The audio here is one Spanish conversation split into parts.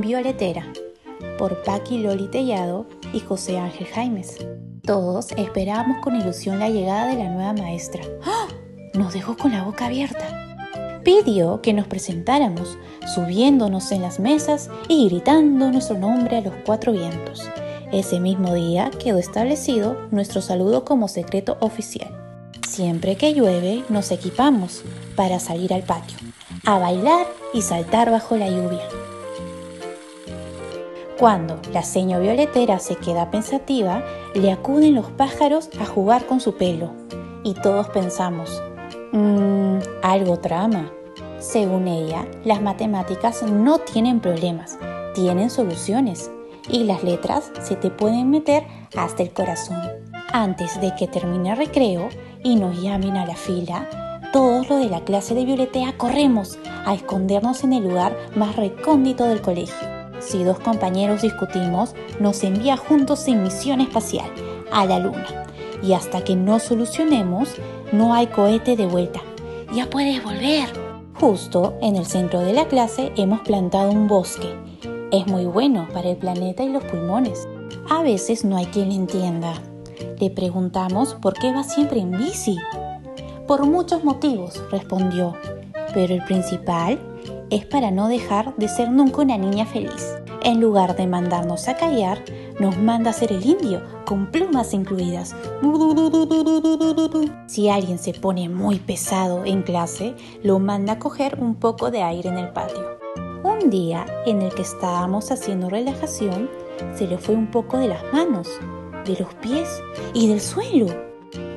Violetera, por Paqui Loli Tellado y José Ángel Jaimes. Todos esperábamos con ilusión la llegada de la nueva maestra. ¡Ah! Nos dejó con la boca abierta. Pidió que nos presentáramos, subiéndonos en las mesas y gritando nuestro nombre a los cuatro vientos. Ese mismo día quedó establecido nuestro saludo como secreto oficial. Siempre que llueve nos equipamos para salir al patio, a bailar y saltar bajo la lluvia. Cuando la seño violetera se queda pensativa, le acuden los pájaros a jugar con su pelo. Y todos pensamos, mmm, algo trama. Según ella, las matemáticas no tienen problemas, tienen soluciones. Y las letras se te pueden meter hasta el corazón. Antes de que termine el recreo y nos llamen a la fila, todos los de la clase de Violetea corremos a escondernos en el lugar más recóndito del colegio. Si dos compañeros discutimos, nos envía juntos en misión espacial a la Luna. Y hasta que no solucionemos, no hay cohete de vuelta. Ya puedes volver. Justo en el centro de la clase hemos plantado un bosque. Es muy bueno para el planeta y los pulmones. A veces no hay quien le entienda. Le preguntamos por qué va siempre en bici. Por muchos motivos, respondió. Pero el principal es para no dejar de ser nunca una niña feliz. En lugar de mandarnos a callar, nos manda a ser el indio, con plumas incluidas. Si alguien se pone muy pesado en clase, lo manda a coger un poco de aire en el patio. Un día en el que estábamos haciendo relajación, se le fue un poco de las manos, de los pies y del suelo.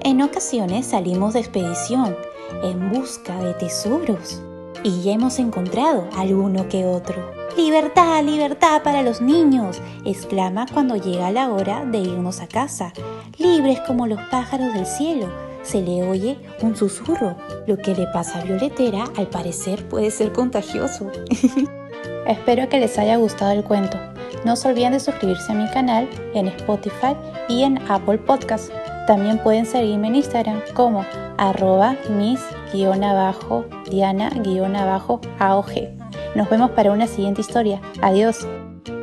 En ocasiones salimos de expedición en busca de tesoros y ya hemos encontrado alguno que otro. Libertad, libertad para los niños, exclama cuando llega la hora de irnos a casa. Libres como los pájaros del cielo. Se le oye un susurro. Lo que le pasa a Violetera al parecer puede ser contagioso. Espero que les haya gustado el cuento. No se olviden de suscribirse a mi canal en Spotify y en Apple Podcasts. También pueden seguirme en Instagram como arroba mis-diana-aog. Nos vemos para una siguiente historia. Adiós.